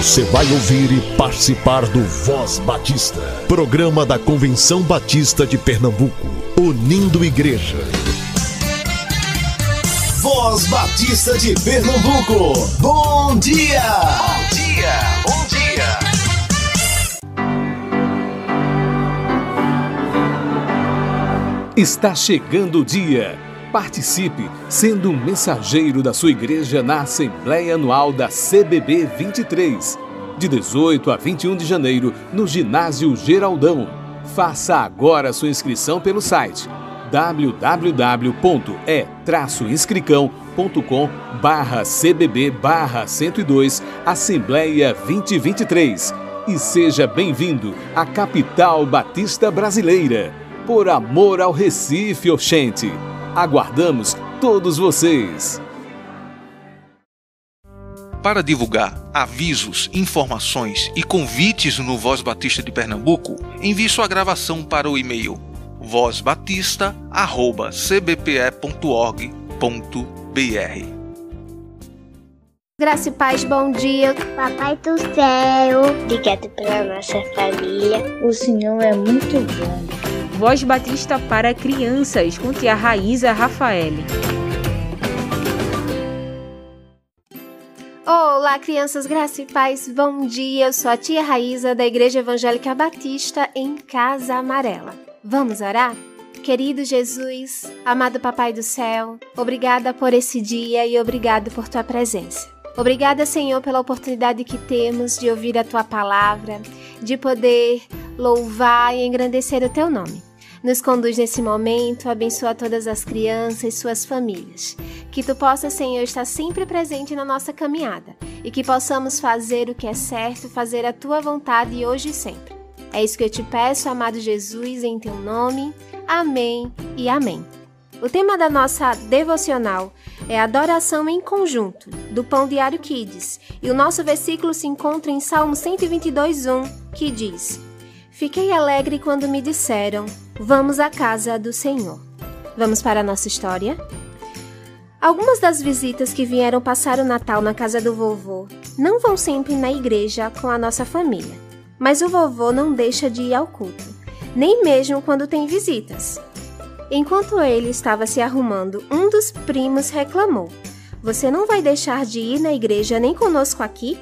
Você vai ouvir e participar do Voz Batista, programa da Convenção Batista de Pernambuco, unindo igreja. Voz Batista de Pernambuco, bom dia! Bom dia, bom dia! Está chegando o dia. Participe sendo um mensageiro da sua igreja na Assembleia Anual da CBB 23, de 18 a 21 de janeiro, no Ginásio Geraldão. Faça agora sua inscrição pelo site www.e-inscricão.com barra CBB barra 102 Assembleia 2023 e seja bem-vindo à capital batista brasileira. Por amor ao Recife, Oxente. Aguardamos todos vocês! Para divulgar avisos, informações e convites no Voz Batista de Pernambuco, envie sua gravação para o e-mail vozbatista@cbpe.org.br. Graça e paz, bom dia. Papai do céu, obrigado pela nossa família. O Senhor é muito bom. Voz Batista para Crianças, com tia Raíza Rafael. Olá, crianças, graça e paz, bom dia. Eu sou a tia Raíza da Igreja Evangélica Batista em Casa Amarela. Vamos orar? Querido Jesus, amado Papai do céu, obrigada por esse dia e obrigado por tua presença. Obrigada, Senhor, pela oportunidade que temos de ouvir a tua palavra, de poder louvar e engrandecer o teu nome. Nos conduz nesse momento, abençoa todas as crianças e suas famílias. Que tu possa, Senhor, estar sempre presente na nossa caminhada e que possamos fazer o que é certo, fazer a tua vontade hoje e sempre. É isso que eu te peço, amado Jesus, em teu nome. Amém e amém. O tema da nossa devocional é adoração em conjunto, do Pão Diário Kids, e o nosso versículo se encontra em Salmo 122:1, que diz: Fiquei alegre quando me disseram: Vamos à casa do Senhor. Vamos para a nossa história? Algumas das visitas que vieram passar o Natal na casa do vovô não vão sempre na igreja com a nossa família, mas o vovô não deixa de ir ao culto, nem mesmo quando tem visitas. Enquanto ele estava se arrumando, um dos primos reclamou: Você não vai deixar de ir na igreja nem conosco aqui?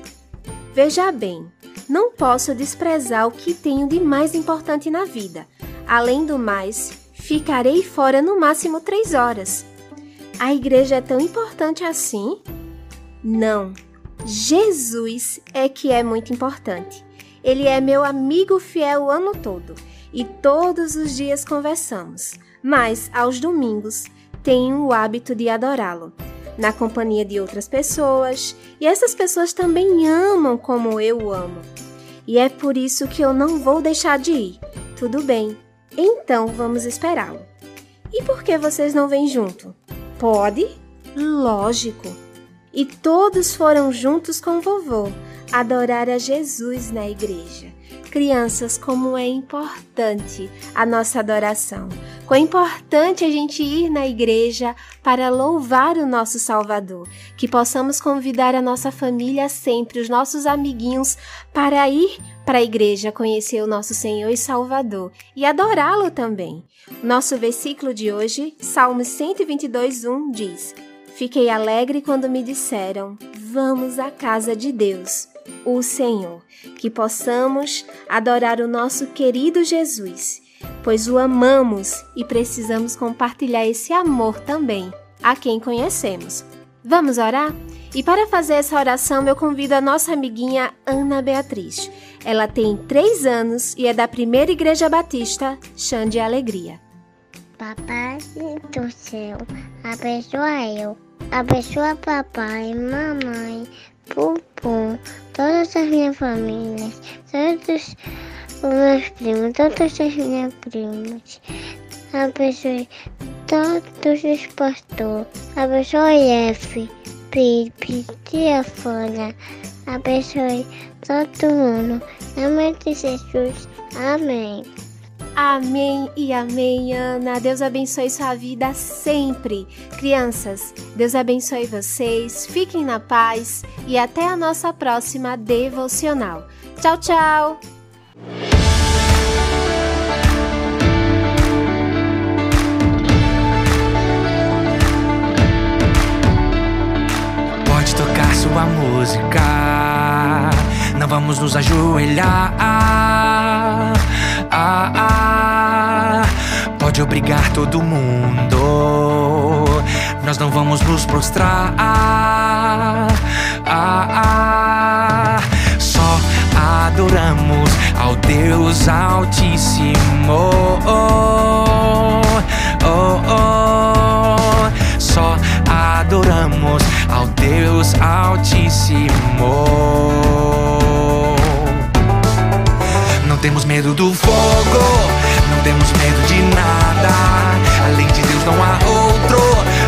Veja bem, não posso desprezar o que tenho de mais importante na vida Além do mais, ficarei fora no máximo três horas. A igreja é tão importante assim? Não. Jesus é que é muito importante. Ele é meu amigo fiel o ano todo e todos os dias conversamos, mas aos domingos tenho o hábito de adorá-lo, na companhia de outras pessoas, e essas pessoas também amam como eu amo. E é por isso que eu não vou deixar de ir. Tudo bem, então vamos esperá-lo. E por que vocês não vêm junto? Pode? Lógico. E todos foram juntos com vovô adorar a Jesus na igreja. Crianças, como é importante a nossa adoração. Quão importante a gente ir na igreja para louvar o nosso Salvador. Que possamos convidar a nossa família sempre, os nossos amiguinhos, para ir para a igreja conhecer o nosso Senhor e Salvador e adorá-lo também. Nosso versículo de hoje, Salmo 122:1 diz: Fiquei alegre quando me disseram: Vamos à casa de Deus o Senhor, que possamos adorar o nosso querido Jesus, pois o amamos e precisamos compartilhar esse amor também a quem conhecemos. Vamos orar? E para fazer essa oração, eu convido a nossa amiguinha Ana Beatriz. Ela tem três anos e é da Primeira Igreja Batista, Chã de Alegria. Papai do céu, abençoa eu, abençoa papai, mamãe, pupum, todas as minhas famílias, todos os meus primos, todas as minhas primas. Abençoe todos os pastores. Abençoe F, Pipe, Tia Fona. Abençoe todo mundo. Em nome de Jesus. Amém. Amém e amém, Ana. Deus abençoe sua vida sempre. Crianças, Deus abençoe vocês, fiquem na paz e até a nossa próxima devocional. Tchau, tchau! Pode tocar sua música, não vamos nos ajoelhar. Ah, ah, pode obrigar todo mundo, nós não vamos nos prostrar. Ah, ah, só adoramos ao Deus Altíssimo. Oh, oh, oh, só adoramos ao Deus Altíssimo. Não temos medo do fogo, não temos medo de nada. Além de Deus não há outro.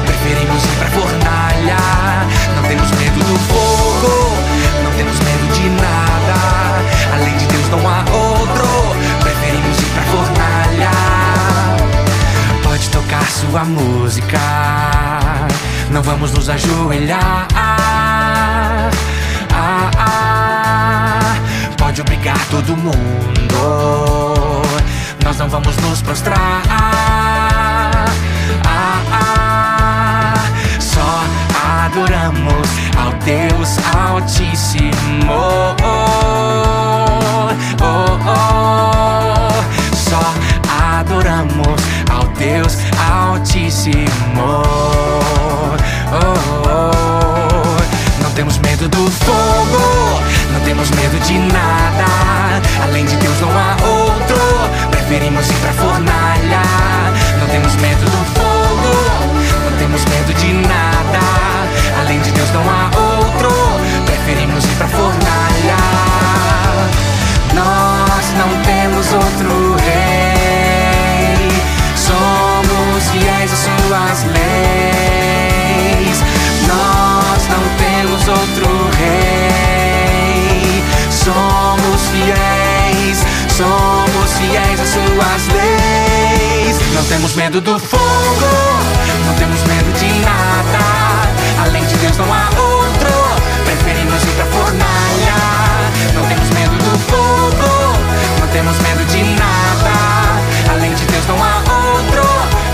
Preferimos ir pra fornalha. Não temos medo do fogo, não temos medo de nada. Além de Deus não há outro. Preferimos ir pra fornalha. Pode tocar sua música. Não vamos nos ajoelhar. Pode obrigar todo mundo. Nós não vamos nos prostrar. Ah, ah, só adoramos ao Deus Altíssimo. Oh, oh, oh, só adoramos ao Deus Altíssimo. Oh, oh, temos medo do fogo, não temos medo de nada. Além de Deus não há outro. Preferimos ir pra fornalha. Não temos medo do fogo, não temos medo de nada. Além de Deus não há outro. Preferimos temos medo do fogo, não temos medo de nada. Além de Deus não há outro. Preferimos ir pra fornalha. Não temos medo do fogo, não temos medo de nada. Além de Deus não há outro.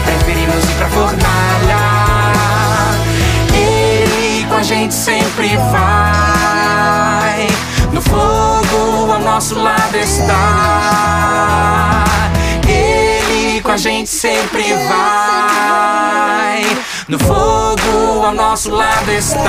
Preferimos ir pra fornalha. Ele com a gente sempre vai. No fogo ao nosso lado está. A gente sempre vai. No fogo ao nosso lado está.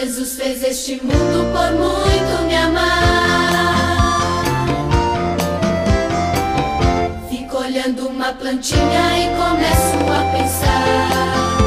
Jesus fez este mundo por muito me amar. Fico olhando uma plantinha e começo a pensar.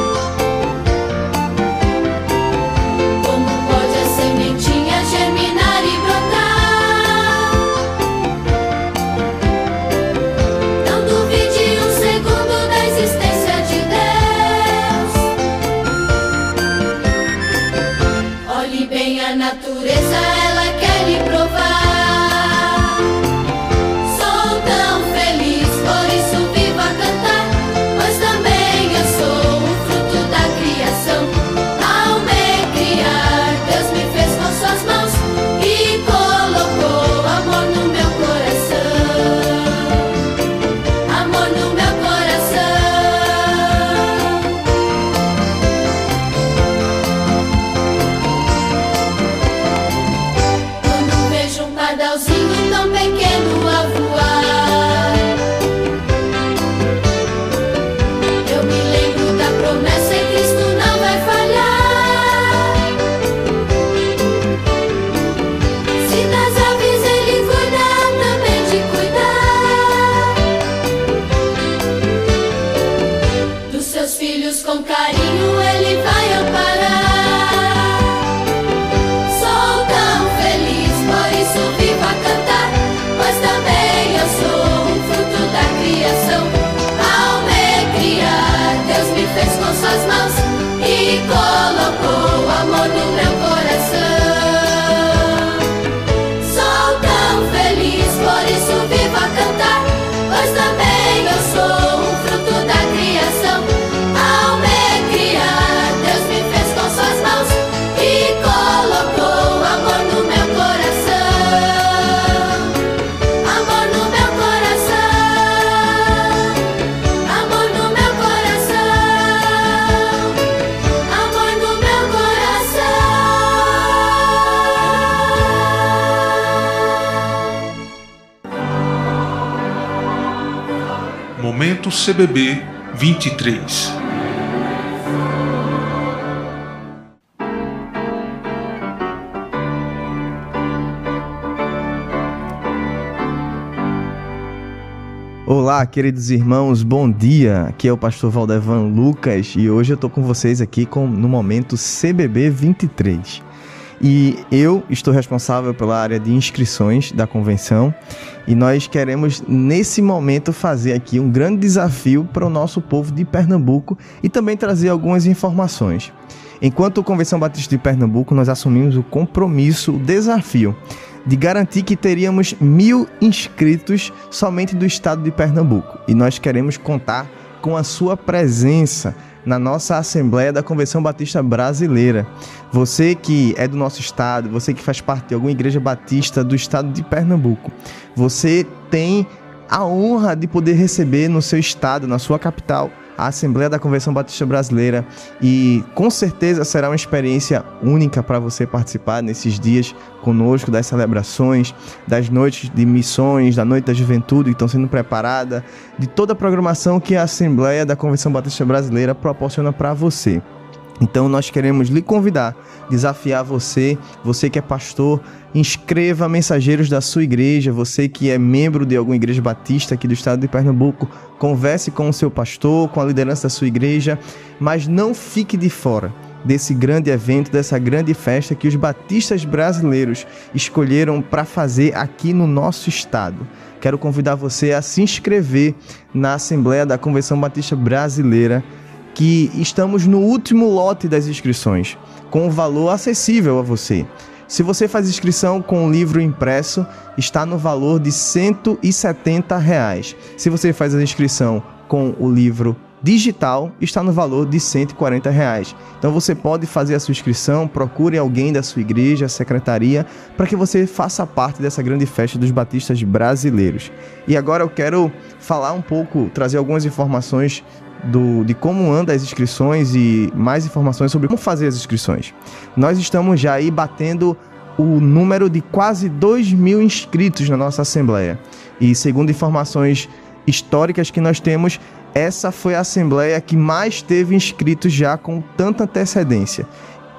Momento CBB 23. Olá, queridos irmãos, bom dia. Aqui é o pastor Valdevan Lucas e hoje eu tô com vocês aqui com, no momento CBB 23. E eu estou responsável pela área de inscrições da convenção e nós queremos nesse momento fazer aqui um grande desafio para o nosso povo de Pernambuco e também trazer algumas informações. Enquanto Convenção Batista de Pernambuco, nós assumimos o compromisso, o desafio de garantir que teríamos mil inscritos somente do estado de Pernambuco. E nós queremos contar com a sua presença na nossa Assembleia da Convenção Batista Brasileira. Você que é do nosso estado, você que faz parte de alguma igreja batista do estado de Pernambuco, você tem a honra de poder receber no seu estado, na sua capital, Assembleia da Convenção Batista Brasileira e com certeza será uma experiência única para você participar nesses dias conosco das celebrações, das noites de missões, da noite da juventude que estão sendo preparada, de toda a programação que a Assembleia da Convenção Batista Brasileira proporciona para você. Então nós queremos lhe convidar, desafiar você, você que é pastor, inscreva mensageiros da sua igreja, você que é membro de alguma igreja batista aqui do estado de Pernambuco, converse com o seu pastor, com a liderança da sua igreja, mas não fique de fora desse grande evento, dessa grande festa que os batistas brasileiros escolheram para fazer aqui no nosso estado. Quero convidar você a se inscrever na Assembleia da Convenção Batista Brasileira que estamos no último lote das inscrições, com um valor acessível a você. Se você faz inscrição com o livro impresso, está no valor de 170 reais. Se você faz a inscrição com o livro digital, está no valor de 140 reais. Então você pode fazer a sua inscrição, procure alguém da sua igreja, secretaria, para que você faça parte dessa grande festa dos batistas brasileiros. E agora eu quero falar um pouco, trazer algumas informações do, de como anda as inscrições e mais informações sobre como fazer as inscrições. Nós estamos já aí batendo o número de quase 2 mil inscritos na nossa Assembleia. E segundo informações históricas que nós temos, essa foi a Assembleia que mais teve inscritos já com tanta antecedência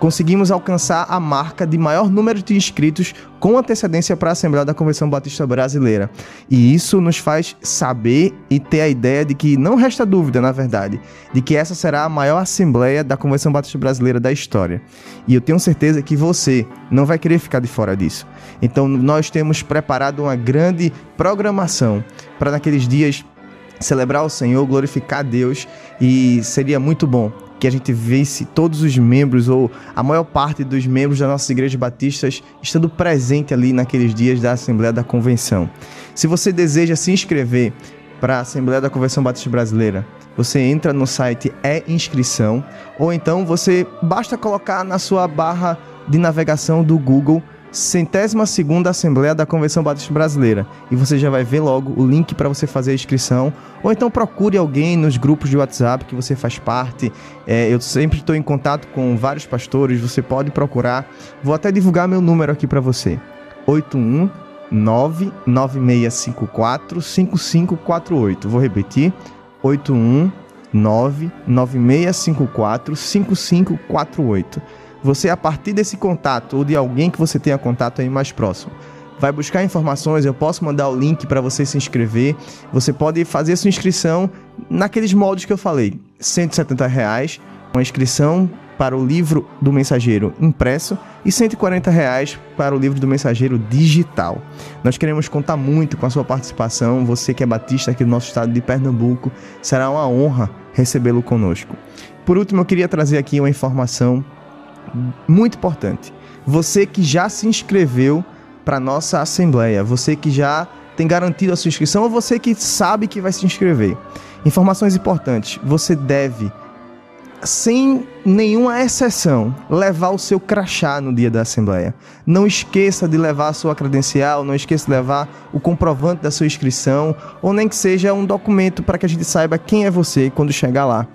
conseguimos alcançar a marca de maior número de inscritos com antecedência para a Assembleia da Convenção Batista Brasileira. E isso nos faz saber e ter a ideia de que não resta dúvida, na verdade, de que essa será a maior Assembleia da Convenção Batista Brasileira da história. E eu tenho certeza que você não vai querer ficar de fora disso. Então, nós temos preparado uma grande programação para naqueles dias celebrar o Senhor, glorificar Deus e seria muito bom que a gente visse todos os membros ou a maior parte dos membros das nossas igrejas batistas estando presente ali naqueles dias da Assembleia da Convenção. Se você deseja se inscrever para a Assembleia da Convenção Batista Brasileira, você entra no site é inscrição ou então você basta colocar na sua barra de navegação do Google centésima segunda Assembleia da Convenção Batista Brasileira e você já vai ver logo o link para você fazer a inscrição ou então procure alguém nos grupos de WhatsApp que você faz parte. É, eu sempre estou em contato com vários pastores, você pode procurar. Vou até divulgar meu número aqui para você: 81 99654 5548. Vou repetir: 81 99654 5548 você, a partir desse contato ou de alguém que você tenha contato aí mais próximo, vai buscar informações, eu posso mandar o link para você se inscrever. Você pode fazer sua inscrição naqueles moldes que eu falei: 170 reais, uma inscrição para o livro do mensageiro impresso e 140 reais para o livro do mensageiro digital. Nós queremos contar muito com a sua participação. Você que é batista aqui do nosso estado de Pernambuco, será uma honra recebê-lo conosco. Por último, eu queria trazer aqui uma informação muito importante. Você que já se inscreveu para nossa assembleia, você que já tem garantido a sua inscrição ou você que sabe que vai se inscrever. Informações importantes. Você deve sem nenhuma exceção, levar o seu crachá no dia da assembleia. Não esqueça de levar a sua credencial, não esqueça de levar o comprovante da sua inscrição, ou nem que seja um documento para que a gente saiba quem é você quando chegar lá.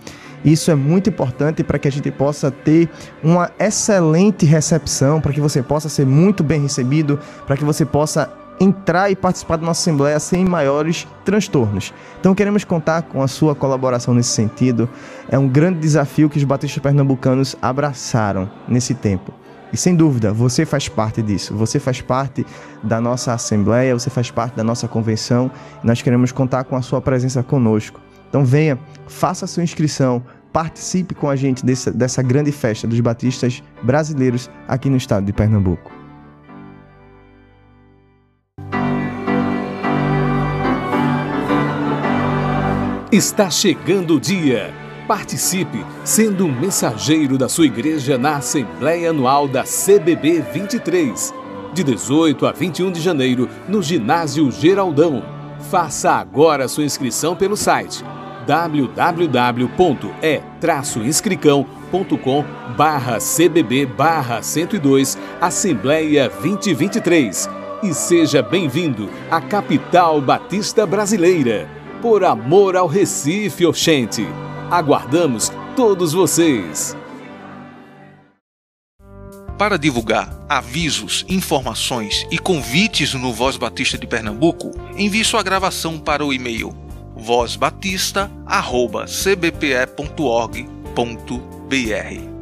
Isso é muito importante para que a gente possa ter uma excelente recepção, para que você possa ser muito bem recebido, para que você possa entrar e participar da nossa Assembleia sem maiores transtornos. Então queremos contar com a sua colaboração nesse sentido. É um grande desafio que os batistas pernambucanos abraçaram nesse tempo. E sem dúvida, você faz parte disso. Você faz parte da nossa Assembleia, você faz parte da nossa convenção. Nós queremos contar com a sua presença conosco. Então venha, faça a sua inscrição, participe com a gente dessa, grande festa dos batistas brasileiros aqui no estado de Pernambuco. Está chegando o dia. Participe, sendo um mensageiro da sua igreja na Assembleia Anual da CBB 23, de 18 a 21 de janeiro, no Ginásio Geraldão. Faça agora sua inscrição pelo site www.e-inscricão.com barra CBB barra 102 Assembleia 2023 e seja bem-vindo à capital batista brasileira por amor ao Recife, Oxente. Aguardamos todos vocês. Para divulgar avisos, informações e convites no Voz Batista de Pernambuco, envie sua gravação para o e-mail vozbatista@cbpe.org.br.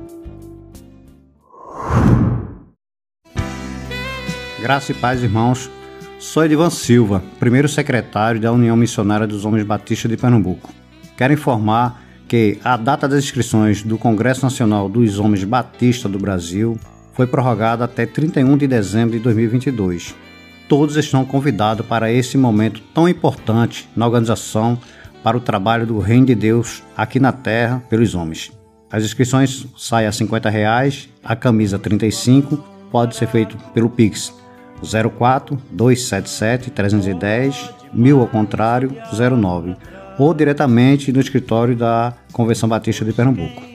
Graça e paz, irmãos. Sou Edivan Silva, primeiro secretário da União Missionária dos Homens Batistas de Pernambuco. Quero informar que a data das inscrições do Congresso Nacional dos Homens Batistas do Brasil foi prorrogada até 31 de dezembro de 2022. Todos estão convidados para esse momento tão importante na organização para o trabalho do Reino de Deus aqui na Terra pelos homens. As inscrições saem a 50 reais, a camisa R$ 35, pode ser feito pelo Pix 04 277 310 1000 ao contrário 09 ou diretamente no escritório da Convenção Batista de Pernambuco.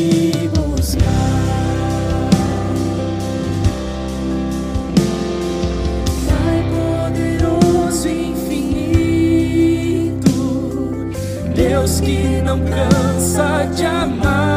Deus que não cansa de amar.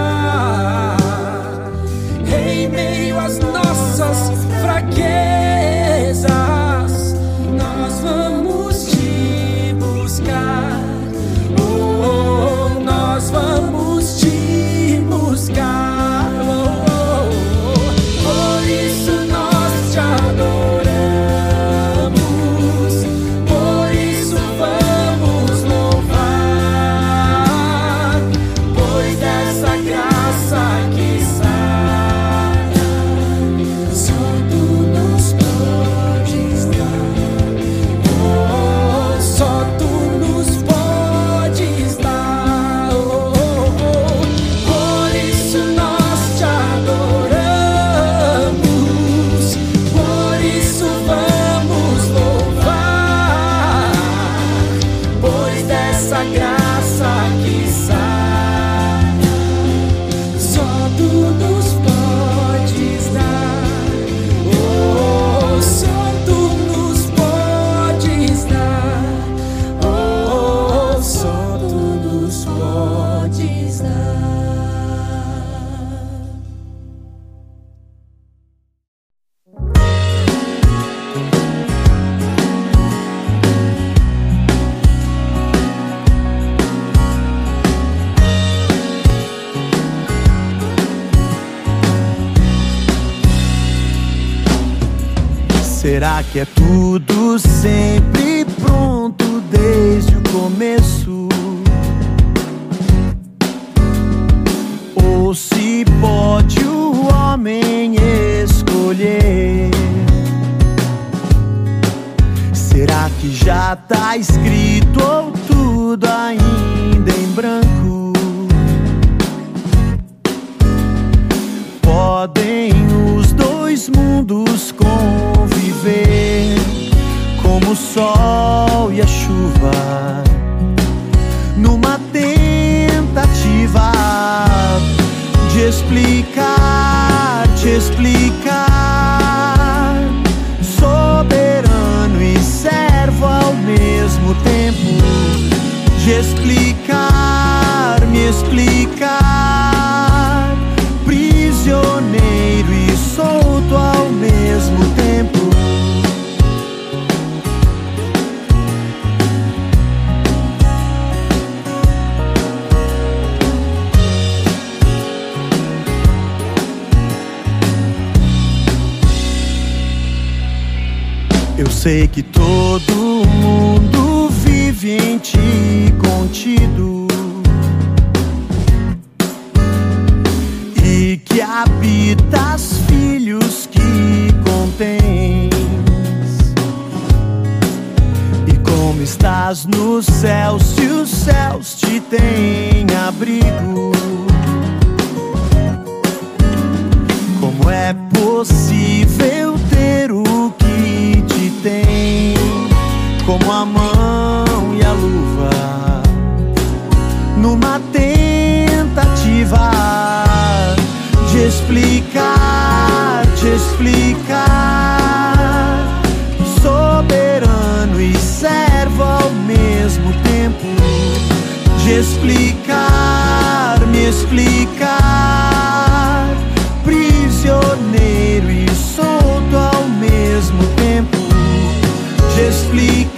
Será que é tudo sempre pronto desde o começo? Ou se pode o homem escolher? Será que já tá escrito ou tudo ainda em branco? Podem os dois mundos sol e a chuva. explique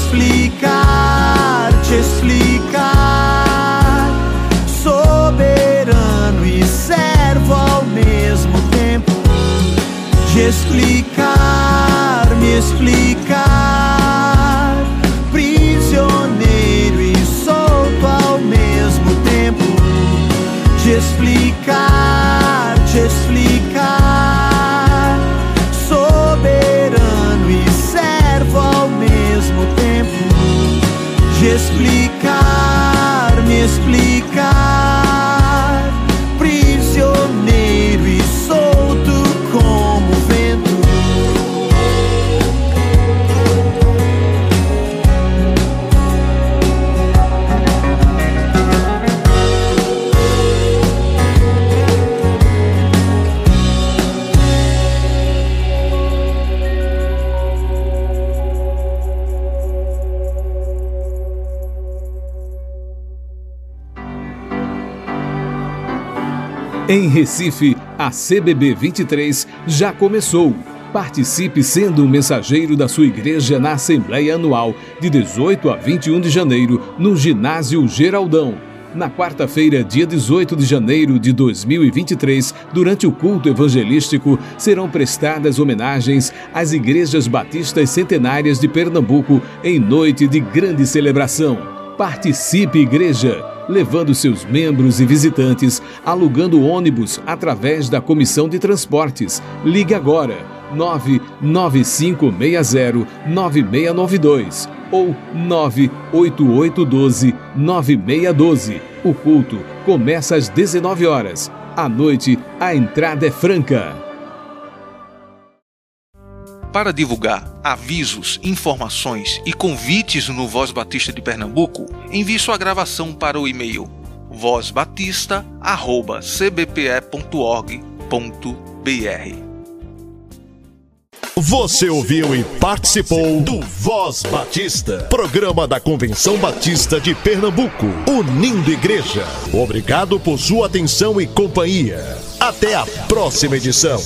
explicar, te explicar. Soberano e servo ao mesmo tempo. Te explicar, me explicar. Prisioneiro e solto ao mesmo tempo. Te explicar. Te Em Recife, a CBB 23 já começou. Participe sendo um mensageiro da sua igreja na Assembleia Anual, de 18 a 21 de janeiro, no Ginásio Geraldão. Na quarta-feira, dia 18 de janeiro de 2023, durante o culto evangelístico, serão prestadas homenagens às igrejas batistas centenárias de Pernambuco em noite de grande celebração. Participe, igreja! Levando seus membros e visitantes, alugando ônibus através da Comissão de Transportes. Ligue agora 995609692 ou 988129612. O culto começa às 19 horas. À noite, a entrada é franca. Para divulgar avisos, informações e convites no Voz Batista de Pernambuco, envie sua gravação para o e-mail vozbatista@cbpe.org.br. Você ouviu e participou do Voz Batista, programa da Convenção Batista de Pernambuco, unindo igreja. Obrigado por sua atenção e companhia. Até a próxima edição.